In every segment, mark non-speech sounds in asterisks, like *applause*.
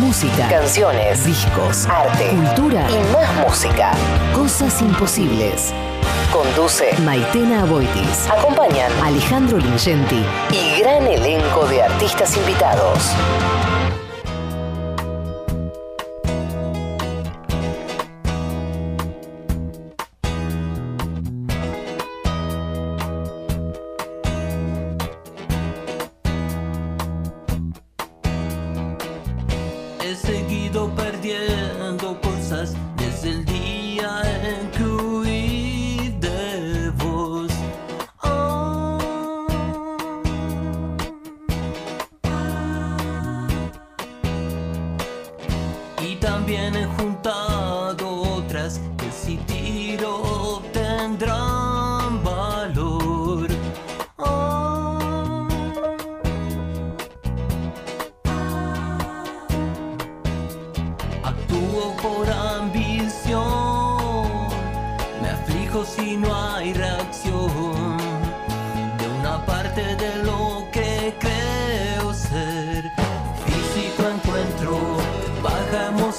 Música, canciones, discos, arte, cultura y más música. Cosas imposibles. Conduce Maitena Aboitis. Acompañan Alejandro Lingenti y gran elenco de artistas invitados.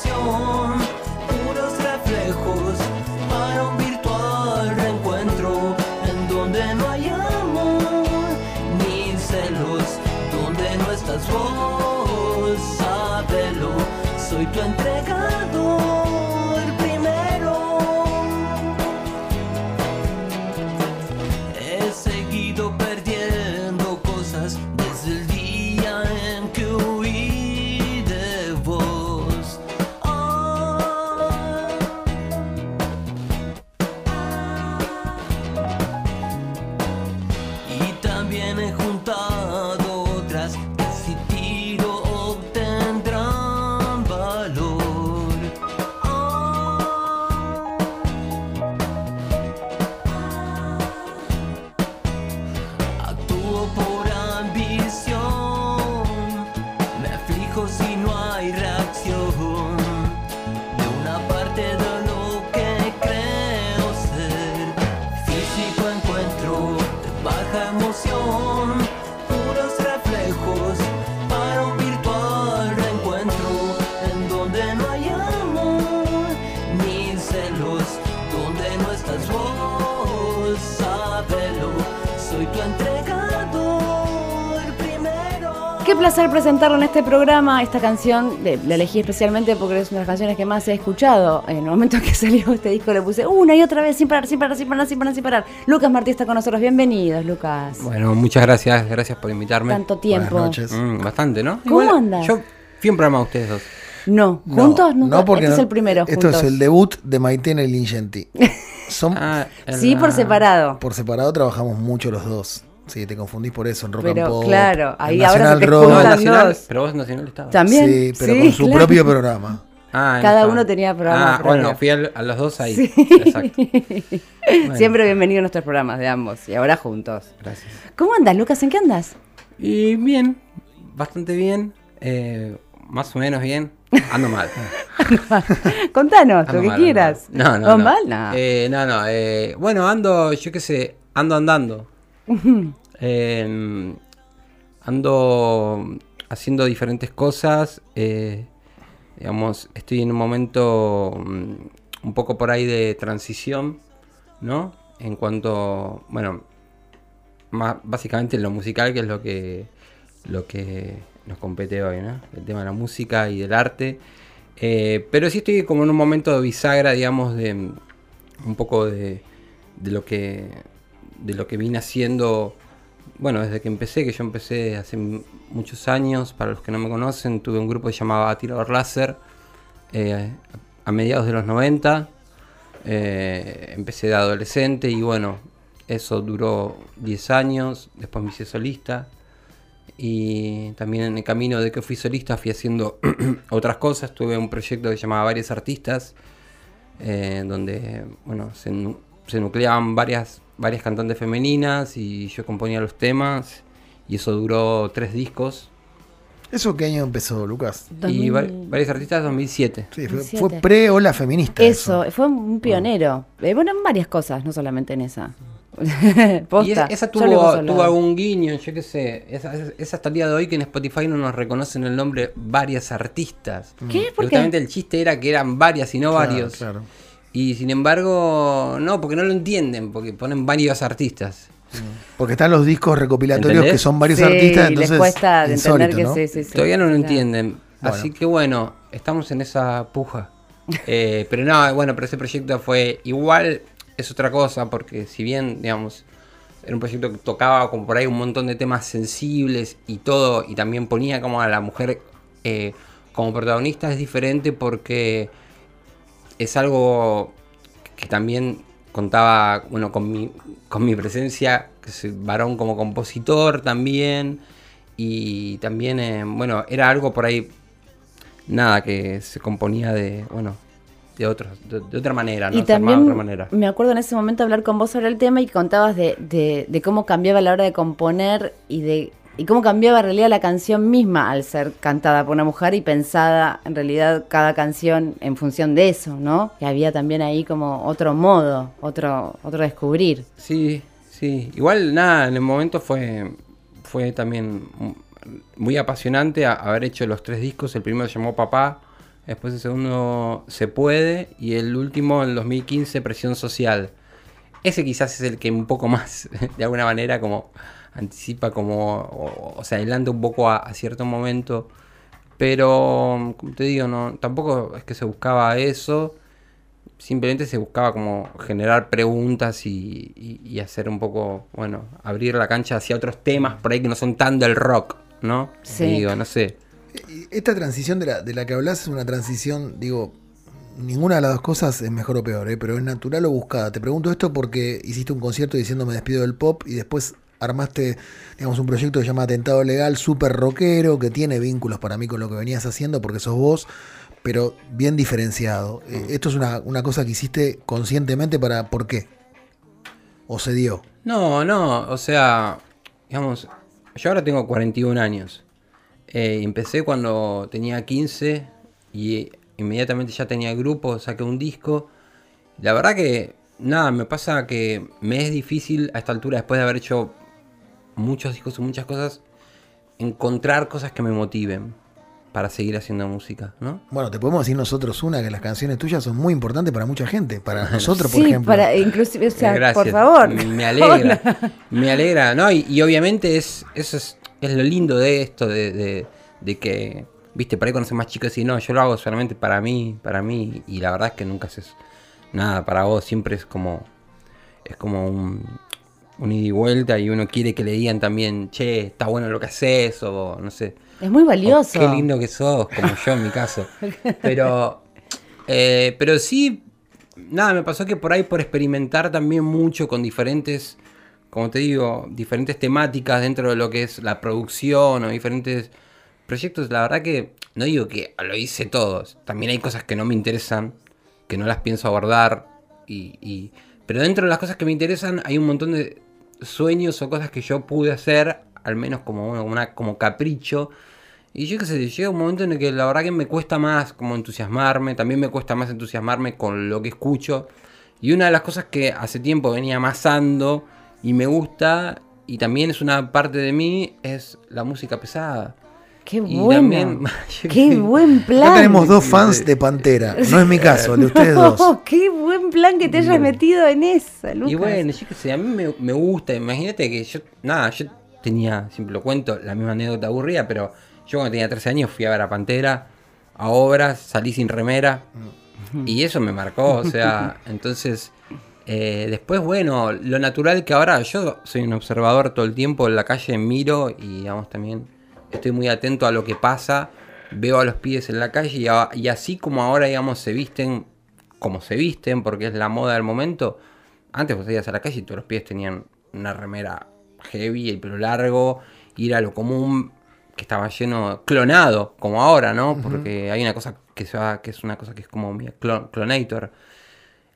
canción. Placer presentarlo en este programa. Esta canción la elegí especialmente porque es una de las canciones que más he escuchado. En el momento que *laughs* salió este disco le puse una y otra vez sin parar, sin parar, sin parar, sin parar, sin parar. Lucas Martí está con nosotros. Bienvenidos, Lucas. Bueno, muchas gracias, gracias por invitarme. Tanto tiempo. Buenas noches. Mm, bastante, ¿no? ¿Cómo andas? Yo fui un programa de ustedes dos. No, No, juntos nunca. no, porque este es no- el primero. Esto juntos. es el debut de Maitena y Lingenti. *laughs* Son, Ah, en Sí, por separado. por separado trabajamos mucho los dos. Sí, te confundís por eso en rock Pero, and pop. claro, ahí en ahora Nacional se te Rock. No, Nacional, dos. pero vos en Nacional estabas. También. Sí, pero Sí, con su claro. propio programa. Ah, Cada uno tenía programa Ah, propio. bueno, fui al- a los dos ahí. Sí. Exacto. *laughs* Bueno, Siempre bienvenido a nuestros programas de ambos. Y ahora juntos. Gracias. ¿Cómo andas, Lucas? ¿En qué andas? Y bien, bastante bien. eh, más o menos bien. Ando mal. *laughs* Contanos Ando lo que mal, ando quieras. mal. No, no. ¿Vas no. mal? No. Eh, no, no. eh, bueno, ando, yo qué sé, ando andando. *laughs* Eh, ando haciendo diferentes cosas. eh, digamos, estoy en un momento mm, un poco por ahí de transición, ¿no? En cuanto, bueno, más, básicamente lo musical, que es lo que, lo que nos compete hoy, ¿no? El tema de la música y del arte. Eh, pero sí estoy como en un momento de bisagra, digamos, de mm, un poco de, de lo que de lo que vine haciendo, bueno, desde que empecé, que yo empecé hace muchos años, para los que no me conocen, tuve un grupo que llamaba Tirador Láser, eh, a mediados de los 90, eh, empecé de adolescente y bueno, eso duró 10 años, después me hice solista y también en el camino de que fui solista fui haciendo *clears throat* otras cosas, tuve un proyecto que se llamaba Varios Artistas, eh, donde bueno, se, se nucleaban varias, varias cantantes femeninas y yo componía los temas y eso duró tres discos ¿Eso qué año empezó, Lucas? y va- 2000. varios artistas 2007. Sí, fue, 2007. fue pre-ola feminista. Eso, fue un pionero. Eh, bueno, en varias cosas, no solamente en esa. Posta. *laughs* Y esa, tuvo, tuvo algún guiño, yo qué sé. Esa, esa- esa hasta el día de hoy que en Spotify no nos reconocen el nombre varias artistas. ¿Qué? ¿Por qué? Justamente el chiste era que eran varias y no Claro, varios. claro. Y sin embargo, no, porque no lo entienden, porque ponen varios artistas. Porque están los discos recopilatorios ¿Entendés? que son varios Sí, artistas, les entonces cuesta de entender que ¿no? sí, sí, sí. Todavía no lo Claro. entienden. Bueno. Así que bueno, estamos en esa puja. *laughs* Eh, pero no, bueno, pero ese proyecto fue igual, es otra cosa, porque si bien, digamos, era un proyecto que tocaba como por ahí un montón de temas sensibles y todo, y también ponía como a la mujer eh, como protagonista, es diferente porque es algo que también contaba, bueno, con mi, con mi presencia, que soy varón como compositor también, y también, eh, bueno, era algo por ahí, nada, que se componía de, bueno, de, otros, de, de otra manera, ¿no? Y de también otra manera. me acuerdo en ese momento hablar con vos sobre el tema y contabas de, de- de cómo cambiaba la hora de componer y de y cómo cambiaba en realidad la canción misma al ser cantada por una mujer y pensada en realidad cada canción en función de eso, ¿no? Que había también ahí como otro modo, otro otro descubrir. Sí, sí. Igual nada, en el momento fue, fue también muy apasionante haber hecho los tres discos. El primero se llamó Papá, después el segundo Se Puede y el último, en 2015, Presión Social. Ese quizás es el que un poco más, *laughs* de alguna manera, como anticipa, como, o, o se adelanta un poco a, a cierto momento. Pero, como te digo, no, tampoco es que se buscaba eso simplemente se buscaba como generar preguntas y, y- y hacer un poco, bueno, abrir la cancha hacia otros temas por ahí que no son tan del rock, ¿no? Sí. Digo, no sé. Esta transición de la, de la que hablas es una transición, digo, ninguna de las dos cosas es mejor o peor, ¿eh? pero es natural o buscada. Te pregunto esto porque hiciste un concierto diciendo me despido del pop y después armaste, digamos, un proyecto que se llama Atentado Legal, súper rockero, que tiene vínculos para mí con lo que venías haciendo porque sos vos, pero bien diferenciado. Eh, esto es una, una cosa que hiciste conscientemente para, ¿por qué? ¿O se dio? No, no, o sea, digamos, yo ahora tengo 41 años. Eh, empecé cuando tenía 15 y inmediatamente ya tenía grupo, saqué un disco. La verdad que, nada, me pasa que me es difícil a esta altura, después de haber hecho muchos discos y muchas cosas, encontrar cosas que me motiven para seguir haciendo música, ¿no? Bueno, te podemos decir nosotros una, que las canciones tuyas son muy importantes para mucha gente, para nosotros, por sí, ejemplo. para inclusive, o sea, Gracias. por favor. Me, alegra. *laughs* me alegra. No, y, y obviamente es, eso es, es lo lindo de esto, de, de- de que, viste, por ahí soy más chico y no, yo lo hago solamente para mí, para mí. Y la verdad es que nunca haces nada para vos, siempre es como, es como un, un ida y vuelta y uno quiere que le digan también, che, está bueno lo que haces, o no sé. Es muy valioso. Qué lindo que sos, como yo en mi caso. *laughs* Pero, eh, pero sí, nada, me pasó que por ahí por experimentar también mucho con diferentes, como te digo, diferentes temáticas dentro de lo que es la producción o diferentes proyectos, la verdad que no digo que lo hice todos. También hay cosas que no me interesan, que no las pienso abordar. Y, y- pero dentro de las cosas que me interesan hay un montón de sueños o cosas que yo pude hacer, al menos como una, como capricho. Y yo qué sé, llega un momento en el que la verdad que me cuesta más como entusiasmarme, también me cuesta más entusiasmarme con lo que escucho. Y una de las cosas que hace tiempo venía amasando y me gusta, y también es una parte de mí, es la música pesada. Qué bueno. también- *laughs* *laughs* qué buen plan. Acá tenemos dos fans de Pantera. No es mi caso, el de ustedes *laughs* No, dos. qué buen plan que te hayas metido en esa, Lucas. Y bueno, yo qué sé, a mí me, me gusta. Imagínate que yo, nada, yo tenía, siempre lo cuento, la misma anécdota aburrida, pero yo cuando tenía 13 años fui a ver a Pantera, a obras, salí sin remera. Y eso me marcó, o sea, entonces, eh, después, bueno, lo natural que ahora, yo soy un observador todo el tiempo en la calle, miro y, digamos, también estoy muy atento a lo que pasa, veo a los pies en la calle y, a- y así como ahora, digamos, se visten como se visten, porque es la moda del momento, antes vos ibas a la calle y todos los pies tenían una remera heavy, el pelo largo, y era lo común que estaba lleno, clonado, como ahora, ¿no? Porque hay una cosa que se va, que es una cosa que es como mi clon- clonator.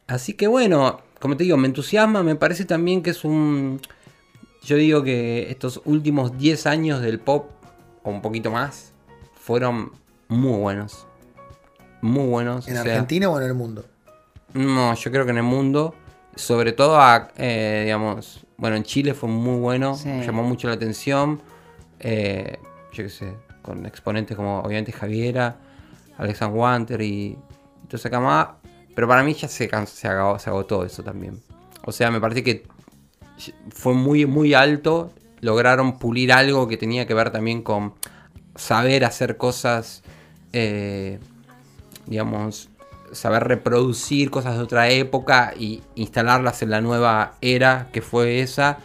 Así que bueno, como te digo, me entusiasma, me parece también que es un... Yo digo que estos últimos 10 años del pop, o un poquito más, fueron muy buenos. Muy buenos. ¿En o sea, Argentina o en el mundo? no, yo creo que en el mundo. sobre todo a, eh, digamos, bueno, en Chile fue muy bueno, Sí. llamó mucho la atención. eh, yo qué sé, con exponentes como obviamente Javiera, Alexander Wanter y todo esa camada. Pero para mí ya se, se, agotó, se agotó eso también. O sea, me parece que fue muy, muy alto. Lograron pulir algo que tenía que ver también con saber hacer cosas, eh, digamos, saber reproducir cosas de otra época y instalarlas en la nueva era que fue esa.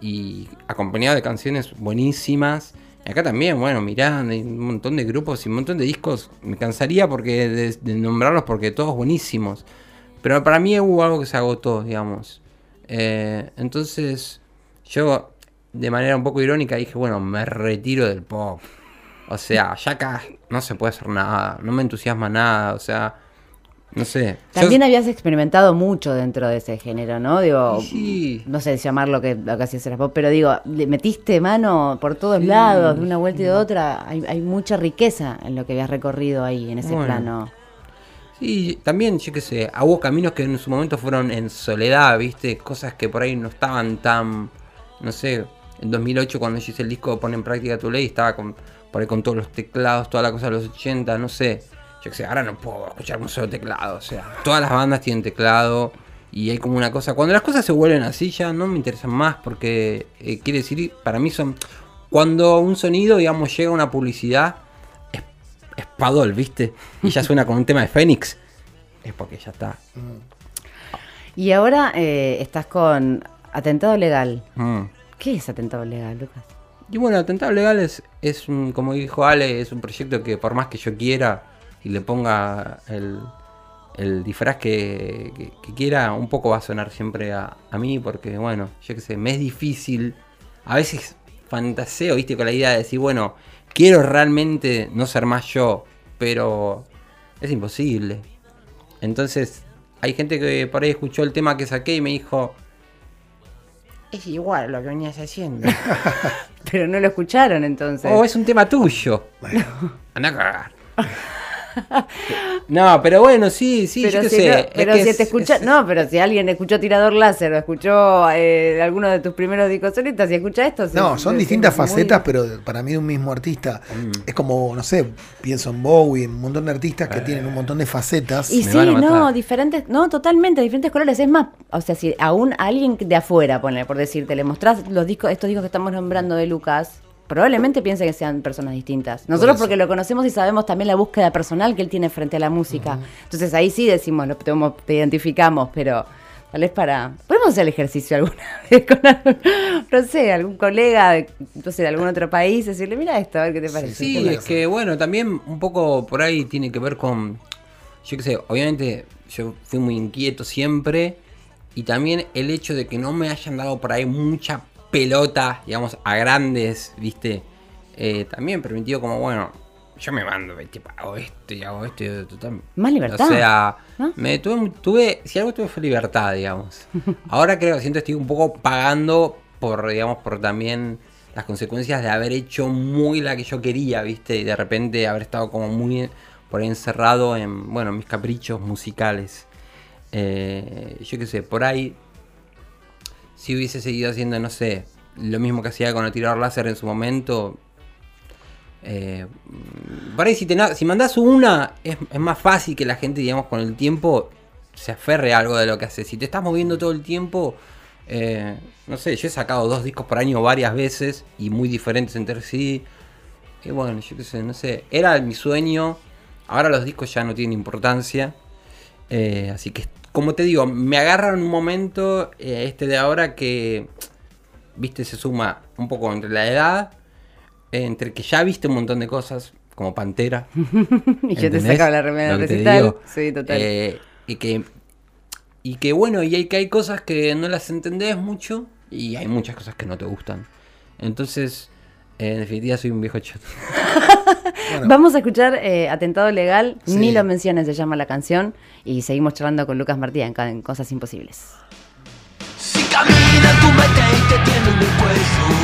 Y acompañado de canciones buenísimas. Acá también, bueno, mirá, hay un montón de grupos y un montón de discos. Me cansaría porque de, de nombrarlos porque todos buenísimos. Pero para mí hubo algo que se agotó, digamos. Eh, entonces, yo de manera un poco irónica dije, bueno, me retiro del pop. O sea, ya acá no se puede hacer nada, no me entusiasma nada, o sea, no sé. Yo- También habías experimentado mucho dentro de ese género, ¿no? Digo, Sí. no sé llamar lo que, lo que hacías era pop, pero digo, le metiste mano por todos lados, de una vuelta y de otra. Hay, hay mucha riqueza en lo que habías recorrido ahí, en ese Bueno. plano. Sí, también, yo qué sé, hubo caminos que en su momento fueron en soledad, ¿viste? Cosas que por ahí no estaban tan, no sé, en 2008 cuando yo hice el disco Pone en práctica tu ley, estaba con, por ahí con todos los teclados, toda la cosa de los 80, no sé. Yo qué sé, ahora no puedo escuchar un solo teclado, o sea, todas las bandas tienen teclado y hay como una cosa, cuando las cosas se vuelven así ya no me interesan más porque eh, quiere decir, para mí son, cuando un sonido, digamos, llega a una publicidad, es, es Padol, ¿viste? Y ya suena con un tema de Fénix. Es porque ya está. Y ahora eh, estás con Atentado Legal. Mm. ¿Qué es Atentado Legal, Lucas? Y bueno, Atentado Legal es, es un, como dijo Ale, es un proyecto que por más que yo quiera y le ponga el, disfraz que quiera, un poco va a sonar siempre a, a mí, porque bueno, yo qué sé, me es difícil. A veces fantaseo, viste, con la idea de decir, bueno, quiero realmente no ser más yo, pero es imposible. Entonces, hay gente que por ahí escuchó el tema que saqué y me dijo, es igual lo que venías haciendo. *laughs* Pero no lo escucharon entonces. Oh, es un tema tuyo. Anda a cagar. *laughs* No, pero bueno, sí, sí, pero yo qué si, sé. no, pero si es- te escucha, es- no, pero si alguien escuchó Tirador Láser o escuchó eh, alguno de tus primeros discos solistas y escucha esto, se- No, son se- distintas muy- facetas, pero para mí de un mismo artista. Mm. Es como, no sé, pienso en Bowie, en un montón de artistas que tienen un montón de facetas. Y Me sí, no, diferentes, no, totalmente, diferentes colores. Es más, o sea, si aún a alguien de afuera, ponle, por decirte, le mostrás los discos, estos discos que estamos nombrando de Lucas, probablemente piense que sean personas distintas. Nosotros porque lo conocemos y sabemos también la búsqueda personal que él tiene frente a la música. Entonces ahí sí decimos, lo te identificamos, pero tal vez para... Podemos hacer el ejercicio alguna *laughs* vez con algún, no sé, algún colega, de, no sé, de algún otro país, decirle, mira esto, a ver qué te parece. Sí, es que bueno, también un poco por ahí tiene que ver con. Yo qué sé, obviamente yo fui muy inquieto siempre. Y también el hecho de que no me hayan dado por ahí mucha pelota, digamos, a grandes, ¿viste? Eh, también permitió como, bueno, yo me mando, ¿viste? hago esto y hago esto y total. Más libertad, O sea, ¿no? me tuve, tuve, si algo tuve fue libertad, digamos. *laughs* Ahora creo siento que estoy un poco pagando por, digamos, por también las consecuencias de haber hecho muy la que yo quería, ¿viste? Y de repente haber estado como muy por ahí encerrado en, bueno, mis caprichos musicales. Eh, yo qué sé, por ahí, si hubiese seguido haciendo, no sé, lo mismo que hacía con el tirador láser en su momento, eh, por ahí si, te si mandás una, es, es más fácil que la gente, digamos, con el tiempo se aferre a algo de lo que hace. Si te estás moviendo todo el tiempo, eh, no sé, yo he sacado dos discos por año varias veces y muy diferentes entre sí. Y bueno, yo qué sé, no sé, era mi sueño. Ahora los discos ya no tienen importancia. Eh, así que, como te digo, me agarra en un momento eh, este de ahora que, viste, se suma un poco entre la edad, entre que ya viste un montón de cosas, como Pantera. *laughs* y yo te ¿entendés sacaba la remera recital. Sí, total. Eh, y que y que bueno, y hay que hay cosas que no las entendés mucho y hay muchas cosas que no te gustan. Entonces, en definitiva soy un viejo chato. *laughs* Bueno, Vamos a escuchar eh, Atentado Legal, Sí. ni lo menciones, se llama la canción, y seguimos charlando con Lucas Martí en, en Cosas Imposibles. Si camina tu mente y te tiene en el cuello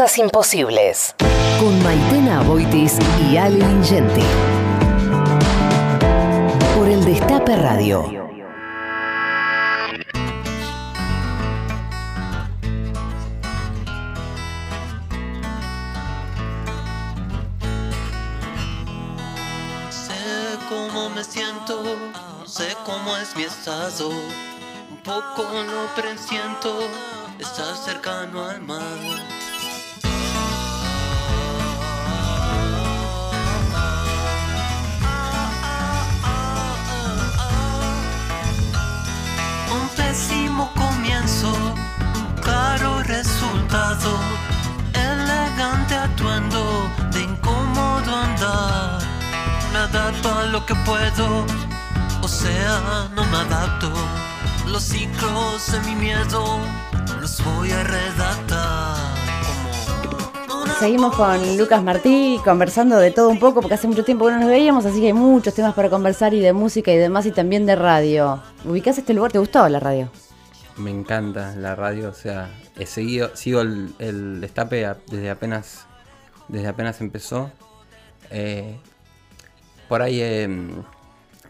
Cosas imposibles. Con Maitena Boitis y Ale Lingenti. Por el Destape Radio. Sé cómo me siento, sé cómo es mi estado. Un poco lo presiento, estar cercano al mar. Pésimo comienzo, caro resultado, elegante atuendo de incómodo andar. Me adapto a lo que puedo, o sea, no me adapto. Los ciclos de mi miedo los voy a redactar. Seguimos con Lucas Martí conversando de todo un poco porque hace mucho tiempo que no nos veíamos, así que hay muchos temas para conversar y de música y demás y también de radio. ¿Ubicás este lugar? ¿Te gustó la radio? Me encanta la radio, o sea, he seguido, sigo el, el destape desde apenas, desde apenas empezó. Eh, por ahí, eh,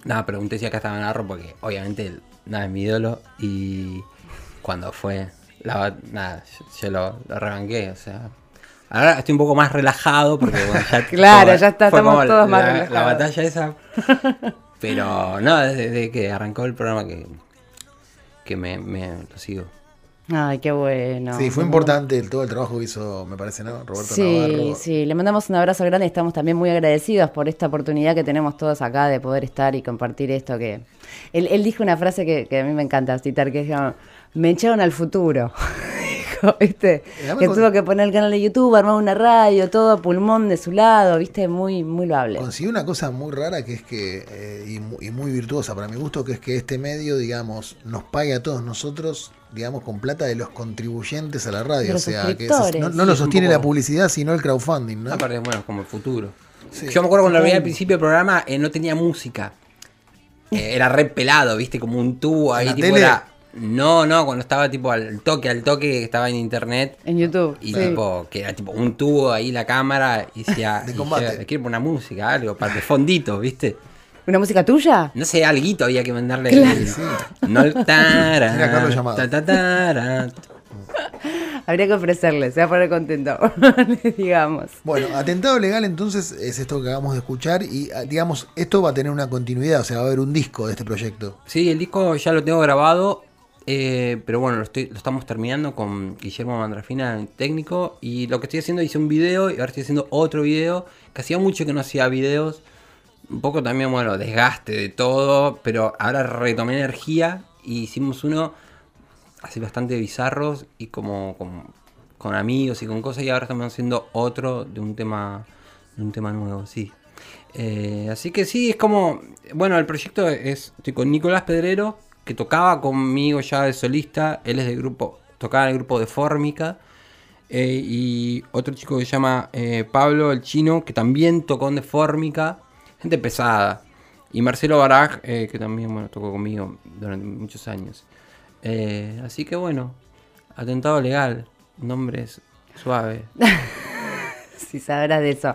nada, pregunté si acá estaba Narro porque obviamente nada es mi ídolo y cuando fue, la, nada, yo, yo lo, lo rebanqué, o sea. Ahora estoy un poco más relajado porque bueno, ya *laughs* Claro, ya está, estamos todos más la- relajados. La batalla esa. *laughs* Pero no, desde que arrancó el programa que, que me, me lo sigo. Ay, qué bueno. Sí, fue importante el- todo el trabajo que hizo, me parece, ¿no? Roberto Sí, Navarro. sí, le mandamos un abrazo grande y estamos también muy agradecidos por esta oportunidad que tenemos todos acá de poder estar y compartir esto que... Él, él dijo una frase que, que a mí me encanta citar, que es me echaron al futuro. *laughs* Dijo, ¿viste? Además Que con- tuvo que poner el canal de YouTube, armar una radio, todo pulmón de su lado, ¿viste? Muy, muy loable. Consiguió una cosa muy rara que es que, eh, y, mu- y muy virtuosa para mi gusto, que es que este medio, digamos, nos pague a todos nosotros, digamos, con plata de los contribuyentes a la radio. O sea, que es- no, no Sí, lo sostiene poco- la publicidad, sino el crowdfunding, ¿no? Aparte, bueno, como el futuro. Sí. Yo me acuerdo cuando lo veía al principio del programa, eh, no tenía música. Eh, era re pelado, viste, como un tubo ahí, la tipo tele? era. No, no, cuando estaba tipo al toque, al toque, estaba en internet. En YouTube. Y sí. tipo, que era tipo un tubo ahí la cámara y decía, *laughs* De combate. quiero poner una música, algo, para de fondito, ¿viste? ¿Una música tuya? No sé, alguito había que mandarle. Claro. No el tara, ta, ta. *laughs* Habría que ofrecerle, se va a poner contento. *laughs* Digamos. Bueno, atentado legal entonces es esto que acabamos de escuchar y ah, digamos, esto va a tener una continuidad, o sea, va a haber un disco de este proyecto. Sí, el disco ya lo tengo grabado, eh, pero bueno, lo, estamos terminando con Guillermo Mandrafina, el técnico, y lo que estoy haciendo, hice un video y ahora estoy haciendo otro video, que hacía mucho que no hacía videos, un poco también, bueno, desgaste de todo, pero ahora retomé energía y hicimos uno así bastante bizarros y como, como con amigos y con cosas, y ahora estamos haciendo otro de un tema, de un tema nuevo, sí. Eh, así que sí, es como. Bueno, el proyecto es. Estoy con Nicolás Pedrero, que tocaba conmigo ya de solista. Él es del grupo. Tocaba en el grupo de Fórmica. eh, y otro chico que se llama eh, Pablo el Chino, que también tocó en de Fórmica. Gente pesada. Y Marcelo Baraj, eh, que también bueno, tocó conmigo durante muchos años. Así que bueno. Atentado legal. Nombres suave. *laughs* Si sabrás de eso.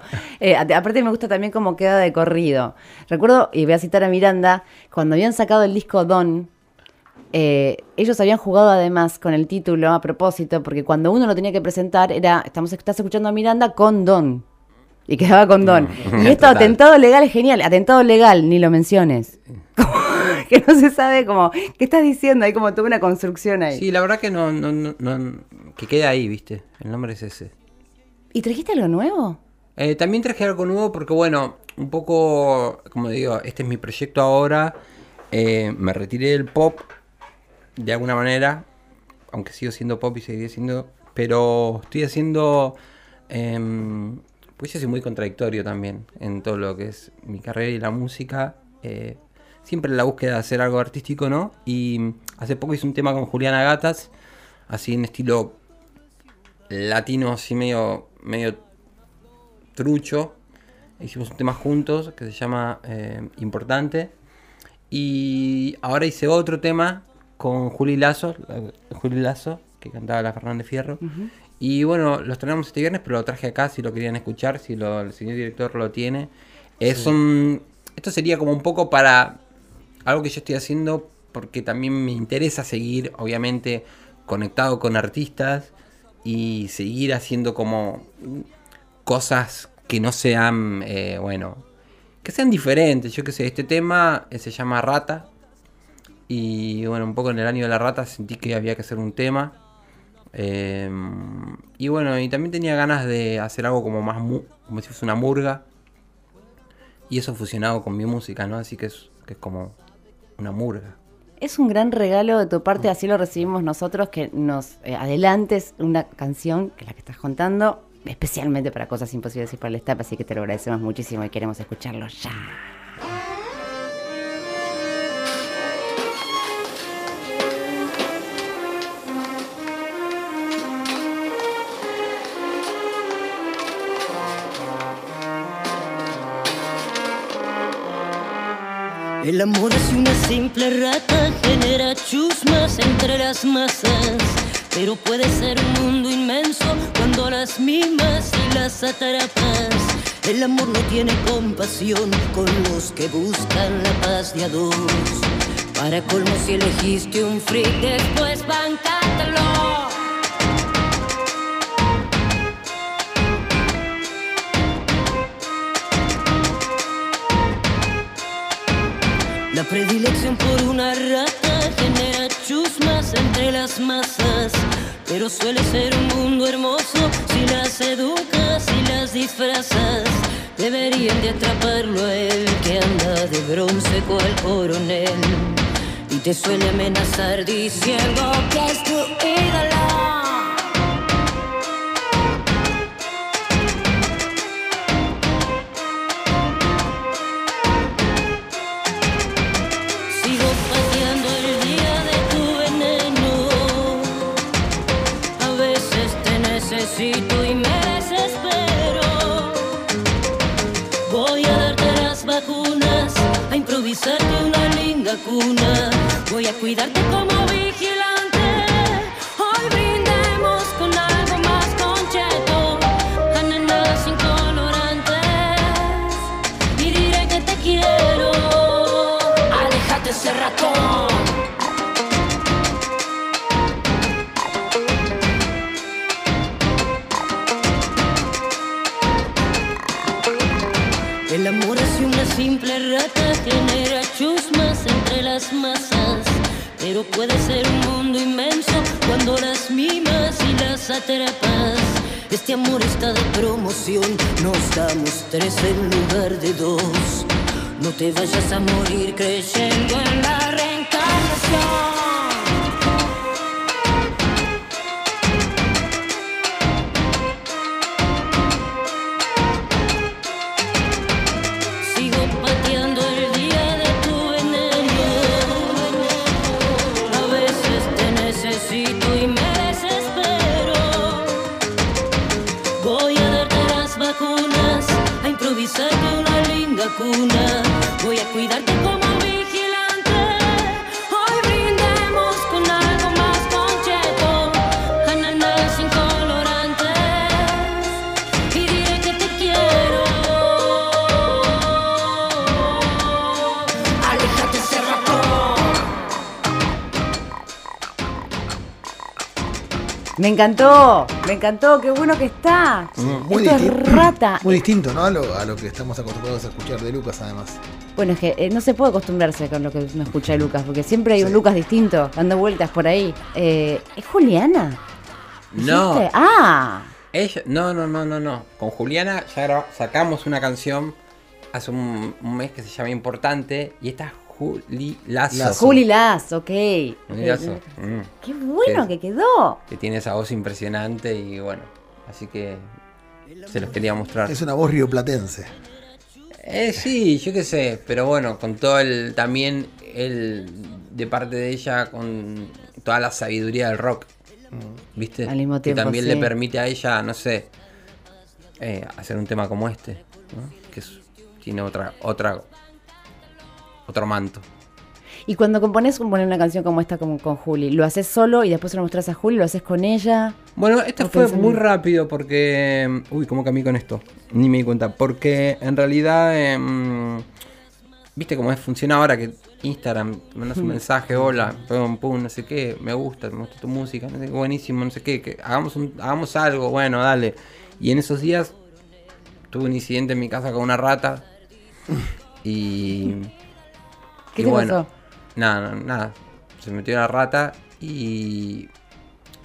Aparte me gusta también cómo queda de corrido. Recuerdo, y voy a citar a Miranda, cuando habían sacado el disco Don, eh, ellos habían jugado además con el título a propósito, porque cuando uno lo tenía que presentar era, estamos, estás escuchando a Miranda con Don. Y quedaba con Don. Mm, Y *laughs* esto, total. atentado legal, es genial. Atentado legal, ni lo menciones. *laughs* Como que no se sabe como, ¿qué estás diciendo? Hay como toda una construcción ahí. Sí, la verdad que no, no, no, no- que queda ahí, viste. El nombre es ese. ¿Y trajiste algo nuevo? Eh, también traje algo nuevo porque, bueno, un poco, como digo, este es mi proyecto ahora. Eh, me retiré del pop de alguna manera, aunque sigo siendo pop y seguiré siendo, pero estoy haciendo, em, pues yo muy contradictorio también en todo lo que es mi carrera y la música. eh, siempre en la búsqueda de hacer algo artístico, ¿no? Y hace poco hice un tema con Juliana Gatas, así en estilo latino, así medio, medio trucho. Hicimos un tema juntos que se llama eh, Importante. Y ahora hice otro tema con Juli Lazo, la- Juli Lazo, que cantaba la Fernández Fierro. Y bueno, los tenemos este viernes, pero lo traje acá si lo querían escuchar, si lo- el señor director lo tiene. Es un- esto sería como un poco para algo que yo estoy haciendo porque también me interesa seguir, obviamente, conectado con artistas y seguir haciendo como cosas que no sean, eh, bueno, que sean diferentes. Yo qué sé, este tema eh, se llama Rata. Y bueno, un poco en el año de la rata sentí que había que hacer un tema. Eh, y bueno, y también tenía ganas de hacer algo como más, como si fuese una murga. Y eso fusionado con mi música, ¿no? Así que es, que es como una murga. Es un gran regalo de tu parte, así lo recibimos nosotros, que nos eh, adelantes una canción, que es la que estás contando, especialmente para Cosas Imposibles y para el Step, así que te lo agradecemos muchísimo y queremos escucharlo ya. El amor es una simple rata, genera chusmas entre las masas. Pero puede ser un mundo inmenso cuando las mimas y las atrapas. El amor no tiene compasión con los que buscan la paz de a dos. Para colmo, si elegiste un freak, después bancátelo. Predilección por una rata genera chusmas entre las masas, pero suele ser un mundo hermoso si las educas y las disfrazas. Deberían de atraparlo a él que anda de bronce cual coronel y te suele amenazar diciendo que es tu ídolo. A improvisarte una linda cuna. Voy a cuidarte como vigilante. De promoción, nos damos tres en lugar de dos. No te vayas a morir creyendo en la reencarnación. Me encantó, me encantó, qué bueno que está. Muy Esto es rata. Muy distinto, ¿no? A lo, a lo que estamos acostumbrados a escuchar de Lucas, además. Bueno, es que eh, no se puede acostumbrarse con lo que uno escucha de Lucas, porque siempre hay un. Lucas distinto, dando vueltas por ahí. Eh, ¿Es Juliana? No. ¿Dijiste? Ah, Ella, no, no, no, no, no. Con Juliana ya sacamos una canción hace un, un mes que se llama Importante y esta es Juli Lazo. Lazo. Juli Las, ok. Juli Lazo. Mm. Qué bueno que quedó. Que tiene esa voz impresionante y bueno, así que se los quería mostrar. Es una voz rioplatense. Eh, sí, yo qué sé, pero bueno, con todo el, también el, de parte de ella, con toda la sabiduría del rock, ¿viste? Al mismo tiempo, que también sí. le permite a ella, no sé, eh, hacer un tema como este, ¿no? que es- tiene otra, otra, otro manto. Y cuando compones componer una canción como esta como con Juli, ¿lo haces solo y después se lo mostras a Juli? ¿Lo haces con ella? Bueno, esto fue en- muy rápido porque. Uy, ¿cómo cambié con esto? Ni me di cuenta. Porque en realidad. em, ¿Viste cómo es? funciona ahora que Instagram mandas un mensaje, hola, pum, pum, no sé qué, me gusta, me gusta tu música, no sé qué, buenísimo, no sé qué, que hagamos, un- hagamos algo, bueno, dale. Y en esos días tuve un incidente en mi casa con una rata. Y. ¿Qué y te bueno, pasó? Nada, no, nada. Se metió la rata y.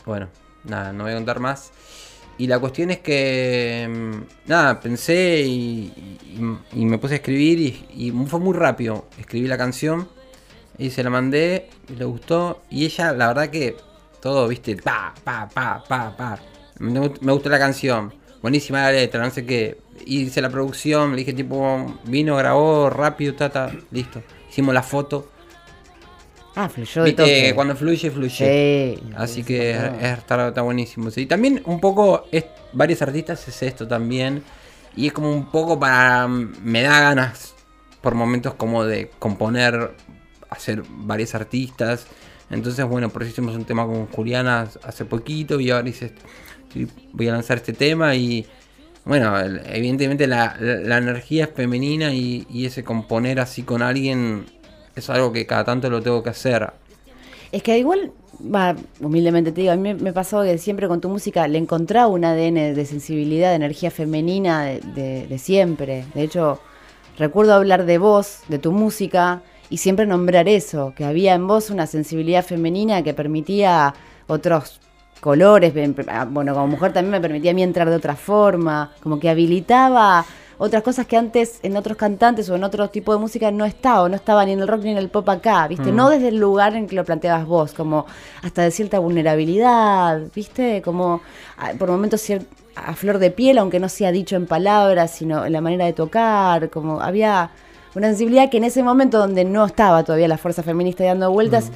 Bueno, nada, no voy a contar más. Y la cuestión es que. mm, Nada, pensé y, y- y me puse a escribir y, fue muy rápido. Escribí la canción y se la mandé y le gustó. Y ella, la verdad que todo, viste, pa, pa, pa, pa, pa. Me, me gustó la canción. Buenísima la letra, no sé qué. Hice la producción, le dije tipo, vino, grabó rápido, tata, listo. Hicimos la foto. Ah, fluyó de Viste, toque. cuando fluye, fluye. Sí. Así que es- es- está, está buenísimo. Sí, también un poco, es, varios artistas es esto también. Y es como un poco para. Me da ganas por momentos como de componer, hacer varios artistas. Entonces, bueno, por eso hicimos un tema con Juliana hace poquito y ahora hice, sí, voy a lanzar este tema y. Bueno, evidentemente la, energía es femenina y, ese componer así con alguien es algo que cada tanto lo tengo que hacer. Es que igual, va, humildemente te digo, a mí me, pasó que siempre con tu música le encontraba un ADN de sensibilidad, de energía femenina de, de- de siempre. De hecho, recuerdo hablar de vos, de tu música, y siempre nombrar eso, que había en vos una sensibilidad femenina que permitía otros colores. ah, Bueno, como mujer también me permitía a mí entrar de otra forma, como que habilitaba otras cosas que antes en otros cantantes o en otro tipo de música no estaba, no estaba ni en el rock ni en el pop acá, ¿viste? No desde el lugar en que lo planteabas vos, como hasta de cierta vulnerabilidad, ¿viste? Como ah, por momentos a flor de piel, aunque no sea dicho en palabras, sino en la manera de tocar, como había una sensibilidad que en ese momento donde no estaba todavía la fuerza feminista dando vueltas,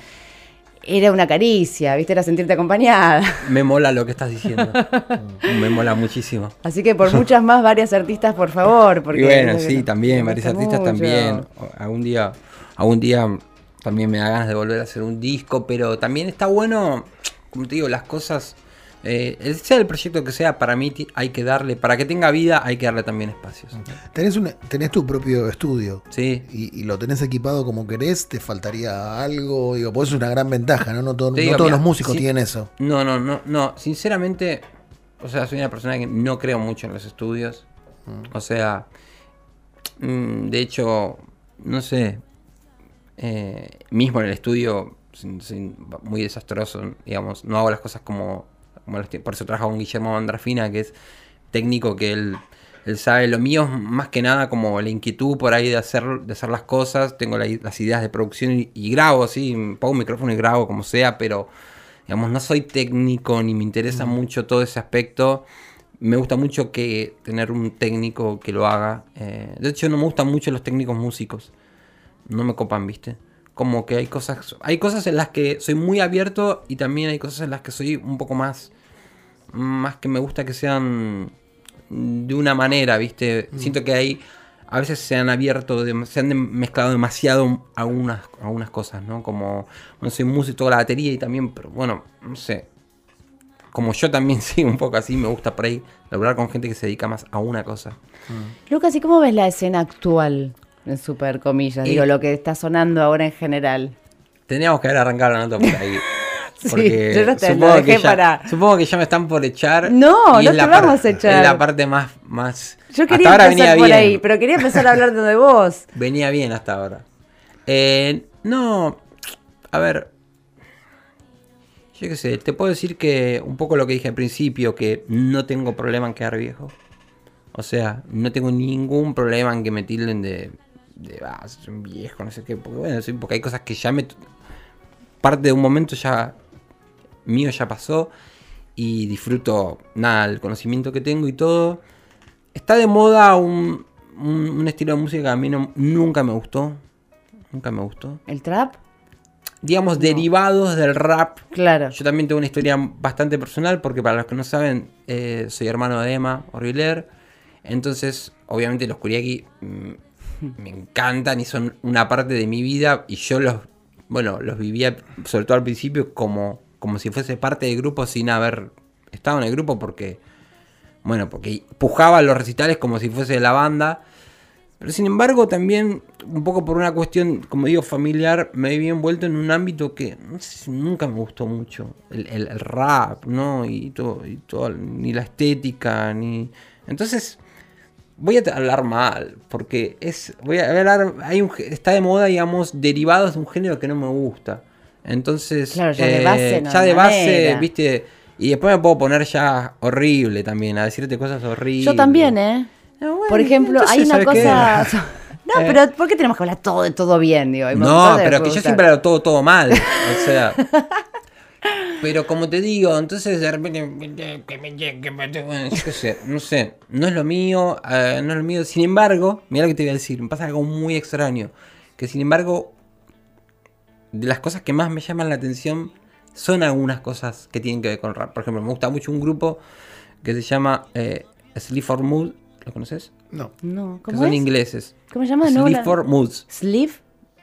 era una caricia, ¿viste? Era sentirte acompañada. *laughs* Me mola lo que estás diciendo. *laughs* Me mola muchísimo. Así que por muchas más, varias artistas, por favor. Porque y bueno, sí, también, gusta artistas mucho. también. Algún día, algún día también me da ganas de volver a hacer un disco, pero también está bueno, como te digo, las cosas, eh, sea el proyecto que sea, para mí hay que darle, para que tenga vida, hay que darle también espacios. Tenés, un, tenés tu propio estudio. Sí. Y, y lo tenés equipado como querés, te faltaría algo. Digo, pues es una gran ventaja, ¿no? No, todo- no digo, todos mira, los músicos tienen eso. No, no, no, no. Sinceramente, o sea, soy una persona que no creo mucho en los estudios. O sea, mm, de hecho, no sé, eh, mismo en el estudio, sin- sin- muy desastroso, digamos, no hago las cosas como, como por eso trabajo con Guillermo Mandrafina, que es técnico, que él, él sabe, lo mío es más que nada como la inquietud por ahí de hacer, de hacer las cosas, tengo la- las ideas de producción y, y grabo, sí, pongo un micrófono y grabo como sea, pero digamos, no soy técnico ni me interesa mucho todo ese aspecto. Me gusta mucho que tener un técnico que lo haga. eh, de hecho, no me gustan mucho los técnicos músicos. No me copan, ¿viste? Como que hay cosas, hay cosas en las que soy muy abierto y también hay cosas en las que soy un poco más, más que me gusta que sean de una manera, ¿viste? Siento que hay, a veces se han abierto, se han mezclado demasiado algunas, algunas cosas, ¿no? Como, bueno, soy músico, toco la batería y también, pero bueno, no sé. Como yo también *laughs* soy un poco así, me gusta por ahí hablar con gente que se dedica más a una cosa. Lucas, ¿y cómo ves la escena actual? En super comillas, Y- digo, lo que está sonando ahora en general. Teníamos que haber arrancado la nota por ahí. *laughs* Sí, yo no te supongo, dejé que ya, para- supongo que ya me están por echar. No, no te vamos a echar. Es la parte más. más Yo hasta quería ahora empezar venía por bien. ahí, pero quería empezar hablando de vos. *laughs* Venía bien hasta ahora. Eh, no, a ver. Yo qué sé, te puedo decir que un poco lo que dije al principio, que no tengo problema en quedar viejo. O sea, no tengo ningún problema en que me tilden de. De ah, sos un viejo, no sé qué. Porque bueno, sí, porque hay cosas que ya me. Parte de un momento ya. mío ya pasó. Y disfruto, nada, el conocimiento que tengo y todo. Está de moda un, un, un estilo de música que a mí no- nunca me gustó. Nunca me gustó. ¿El trap? Digamos, derivados del rap. Claro. Yo también tengo una historia bastante personal porque para los que no saben, eh, soy hermano de Emma Orbiler. Entonces, obviamente los Kuriaki mm, me encantan y son una parte de mi vida y yo los, bueno, los vivía sobre todo al principio como, como si fuese parte del grupo sin haber estado en el grupo porque, bueno, porque pujaba los recitales como si fuese de la banda. Pero sin embargo, también, un poco por una cuestión, como digo, familiar, me vi envuelto en un ámbito que nunca me gustó mucho. El, el- el rap, ¿no? Y todo, y todo, ni la estética, ni. Entonces, voy a hablar mal, porque es. Voy a hablar. Hay un, está de moda, digamos, derivados de un género que no me gusta. Entonces. Claro, ya de base no Ya de base, viste. Y después me puedo poner ya horrible también, a decirte cosas horribles. Yo también, ¿eh? Ah, bueno, Por ejemplo, entonces, hay una cosa. *laughs* No, Eh. pero ¿por qué tenemos que hablar todo de todo bien? Digo, No, pero que yo siempre hago todo, todo mal. O sea. *laughs* Pero como te digo, entonces de repente. que que yo sé, no sé. No es lo mío, eh, no es lo mío. Sin embargo, mira lo que te voy a decir. Me pasa algo muy extraño. Que sin embargo, de las cosas que más me llaman la atención son algunas cosas que tienen que ver con rap. Por ejemplo, me gusta mucho un grupo que se llama eh, Sleep for Mood. ¿Lo conoces? No. No, Que ¿cómo son es? ingleses. ¿Cómo se llama? No, Sleep la- for Moods. Sleep.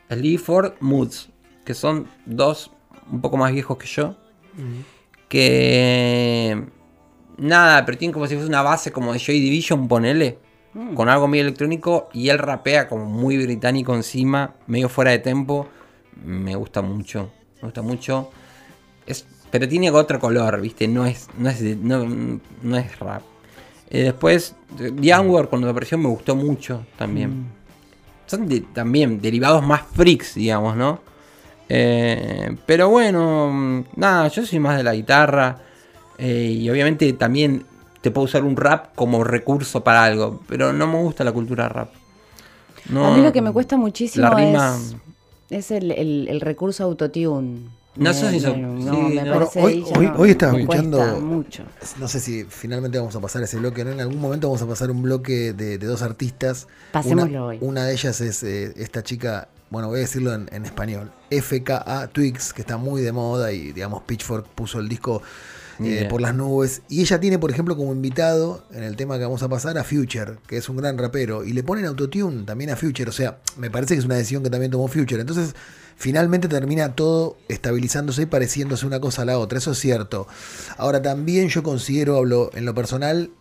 Lee Ford Moods, que son dos un poco más viejos que yo, que nada, pero tienen como si fuese una base como de Joy Division, ponele, con algo medio electrónico y él rapea como muy británico encima, medio fuera de tempo, me gusta mucho, me gusta mucho, es, pero tiene otro color, viste, no es, no es, no, no es rap. Eh, después, The Hour cuando apareció me gustó mucho también. Son de- también derivados más freaks, digamos, ¿no? Eh, pero bueno, nada, yo soy más de la guitarra. eh, y obviamente también te puedo usar un rap como recurso para algo. Pero no me gusta la cultura rap. No, a mí lo que me cuesta muchísimo la rima- es, es el, el- el recurso autotune. No, parece Bueno, hoy- estaba escuchando- mucho. No sé si finalmente vamos a pasar ese bloque, ¿no? En algún momento vamos a pasar un bloque de, de dos artistas. Pasémoslo una, hoy. Una de ellas es eh, esta chica, bueno, voy a decirlo en, en español, FKA Twigs, que está muy de moda y, digamos, Pitchfork puso el disco eh, por las nubes. Y ella tiene, por ejemplo, como invitado en el tema que vamos a pasar a Future, que es un gran rapero. Y le ponen autotune también a Future. O sea, me parece que es una decisión que también tomó Future. Entonces, finalmente termina todo estabilizándose y pareciéndose una cosa a la otra. Eso es cierto. Ahora, también yo considero, hablo en lo personal,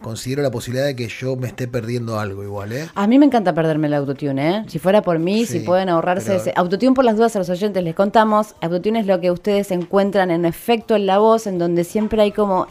considero la posibilidad de que yo me esté perdiendo algo igual, ¿eh? A mí me encanta perderme el autotune, ¿eh? Si fuera por mí, Sí, si pueden ahorrarse pero- ese. Autotune por las dudas a los oyentes, les contamos. Autotune es lo que ustedes encuentran en efecto en la voz, en donde siempre hay como.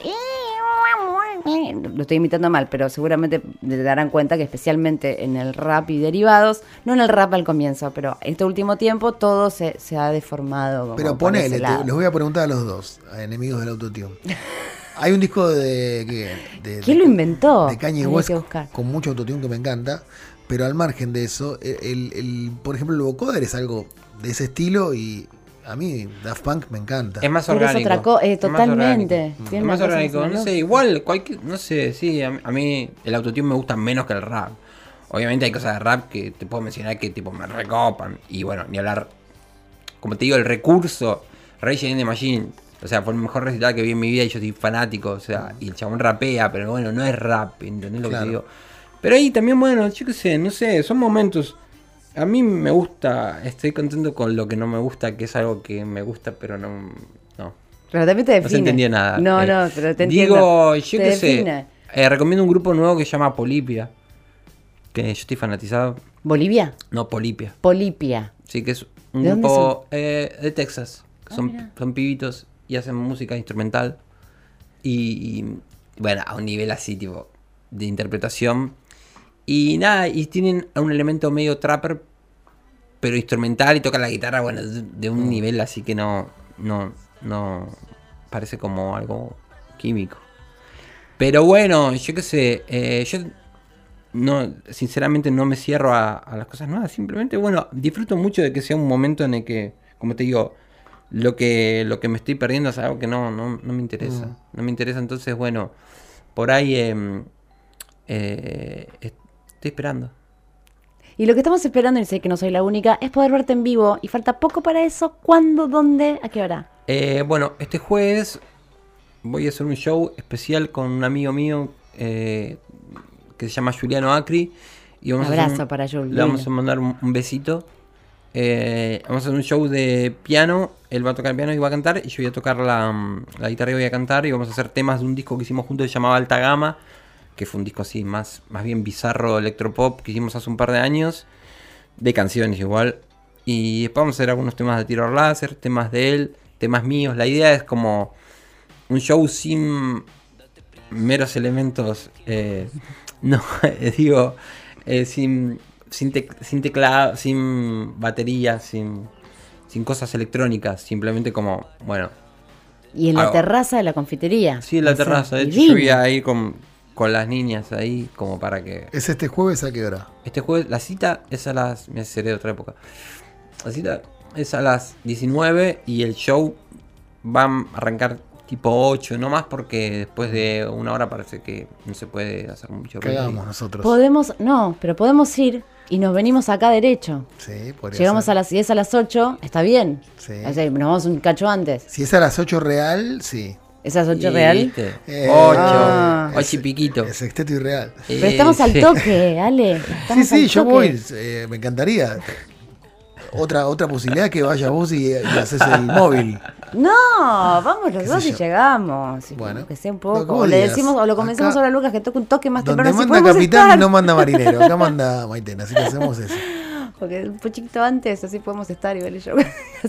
Lo estoy imitando mal, pero seguramente se darán cuenta que especialmente en el rap y derivados, no en el rap al comienzo, pero este último tiempo todo se, se ha deformado. Pero ponele, te- les voy a preguntar a los dos, a enemigos del autotune. *laughs* Hay un disco de. ¿qué? de ¿Quién de- lo inventó? De Kanye West con mucho autotune que me encanta. Pero al margen de eso, el, el- por ejemplo, el vocoder es algo de ese estilo y a mí Daft Punk me encanta. Es más Pero es orgánico. otra co- eh, es más totalmente. orgánico. Tiene Es más orgánico. No sé, igual, cualquier, no sé, sí, a, a mí el autotune me gusta menos que el rap. Obviamente hay cosas de rap que te puedo mencionar que tipo me recopan. Y bueno, ni hablar, como te digo, el recurso, Rage Against the Machine. O sea, fue el mejor recital que vi en mi vida y yo soy fanático. O sea, y el chabón rapea, pero bueno, no es rap, ¿entendés lo Claro. que te digo? Pero ahí también, bueno, yo qué sé, no sé, son momentos. A mí me gusta, estoy contento con lo que no me gusta, que es algo que me gusta, pero no. no. Pero también te No define. se entendió nada. No, Eh, no, pero te Digo, entiendo. yo Te qué sé. eh, recomiendo un grupo nuevo que se llama Polipia. Que yo estoy fanatizado. ¿Bolivia? No, Polipia. Polipia. Sí, que es un ¿De dónde grupo eh, de Texas. Son, mira. son pibitos y hacen música instrumental. Y, y, bueno, a un nivel así, tipo, de interpretación. Y nada, y tienen un elemento medio trapper, pero instrumental y tocan la guitarra, bueno, de, de un nivel así que no, no, no, parece como algo químico. Pero bueno, yo qué sé, eh, yo no, sinceramente no me cierro a, a las cosas nuevas, simplemente, bueno, disfruto mucho de que sea un momento en el que, como te digo, lo que, lo que me estoy perdiendo es algo que no, no, no me interesa. No me interesa, entonces, bueno, por ahí em, eh, est- estoy esperando. Y lo que estamos esperando, y sé que no soy la única, es poder verte en vivo. Y falta poco para eso. ¿Cuándo? ¿Dónde? ¿A qué hora? Eh, bueno, este jueves voy a hacer un show especial con un amigo mío eh, que se llama Juliano Acri. Y vamos a hacer Abrazo un- para Jul, Le vamos a mandar un, un besito. Eh, vamos a hacer un show de piano. Él va a tocar piano y va a cantar. Y yo voy a tocar la, mm, la guitarra y voy a cantar. Y vamos a hacer temas de un disco que hicimos juntos que se llamaba Alta Gama. Que fue un disco así, más, más bien bizarro, electropop, que hicimos hace un par de años. De canciones igual. Y después vamos a hacer algunos temas de tiro láser, temas de él, temas míos. La idea es como un show sin meros elementos. eh, *laughs* no, *laughs* digo, eh, sin, sin, tec- sin teclado, sin batería, sin, sin cosas electrónicas. Simplemente como, bueno, Y en la terraza de la confitería. sí, en la terraza. De hecho, yo voy a ir con, con las niñas ahí, como para que. ¿Es este jueves a qué hora? Este jueves, la cita es a las. Me seré de otra época. La cita es a las 19 y el show va a arrancar tipo 8, no más porque después de una hora parece que no se puede hacer mucho. Cagamos nosotros. Podemos, no, pero podemos ir y nos venimos acá derecho. Sí, podría Llegamos ser. a las 10 a las 8, está bien. Sí. O sea, nos vamos un cacho antes. Si es a las 8 real, sí. ¿Es a las 8 Y, real? ¿viste? Eh, 8, Ah. 8 y piquito. Es sexteto y real. Pero estamos al sí. toque, Ale. Sí, estamos sí, al yo toque. voy. eh, me encantaría. Otra, otra posibilidad es que vayas vos y, y haces el móvil. No, vamos los ¿Qué dos y yo? llegamos. y Bueno, que sea un poco. O le decimos, o lo convencemos ahora a Lucas que toque un toque más Donde temprano. si manda capitán estar. no manda marinero. Acá *laughs* manda Maitena, así que hacemos eso. Porque un poquito antes, así podemos estar y ver el show.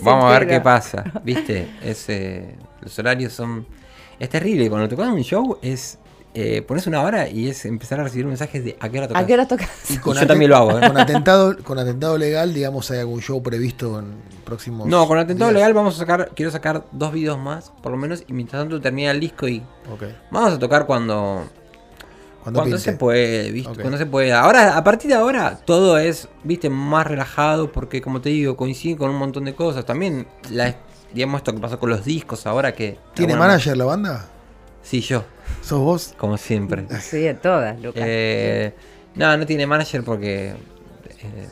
Vamos a ver qué pasa. ¿Viste? Es, eh, los horarios son. Es terrible. Cuando tocas un show es. Eh, pones una hora y es empezar a recibir mensajes de a qué hora tocas. ¿A qué hora tocas? Y Con yo también lo hago, ¿eh? *laughs* Con atentado, con atentado legal, digamos, hay algún show previsto en próximos. No, con atentado días? legal vamos a sacar. Quiero sacar dos videos más, por lo menos. Y mientras tanto termina el disco y. Vamos a tocar cuando. Cuando, Cuando se puede, ¿viste? Ok. Cuando se puede. Ahora, a partir de ahora, todo es, viste, más relajado porque, como te digo, coincide con un montón de cosas. También, la, digamos, esto que pasó con los discos ahora que... ¿Tiene manager la banda? Sí, yo, ¿Sos vos? como siempre. Sí, a todas, Lucas. Eh, no, no tiene manager porque... eh,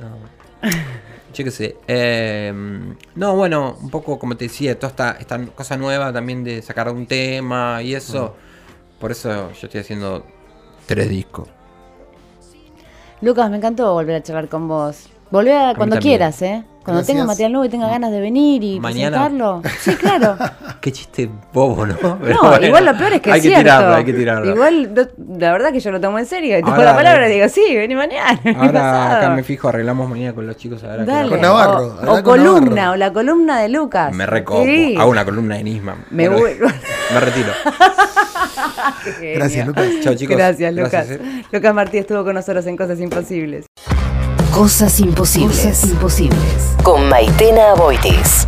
no. Yo qué sé. eh, no, bueno, un poco como te decía, toda esta, esta cosa nueva también de sacar un tema y eso. Por eso yo estoy haciendo tres discos. Lucas, me encantó volver a charlar con vos. Volvé a cuando también. quieras, ¿eh? Cuando Gracias. tengas material nuevo y tengas ganas de venir y Mañana. presentarlo. Sí, claro. *laughs* Qué chiste bobo, ¿no? Pero No, bueno, igual lo peor es que hay es que cierto. tirarlo, hay que tirarlo. Igual, la verdad que yo lo tomo en serio. Y tomo Ahora, la palabra y eh, digo, sí, vení mañana. *laughs* vení Ahora pasado. acá me fijo, arreglamos mañana con los chicos. A ver a qué Dale. Con Navarro, O- habla O, con columna, Navarro. o la columna de Lucas. Me recopo. Sí. Hago una columna de Nisman. Me Bueno, *laughs* me retiro. Gracias. Lucas. Chao, chicos. Gracias, Lucas. Gracias, eh. Lucas Martí estuvo con nosotros en Cosas Imposibles. Cosas imposibles. Cosas imposibles. Con Maitena Boitis.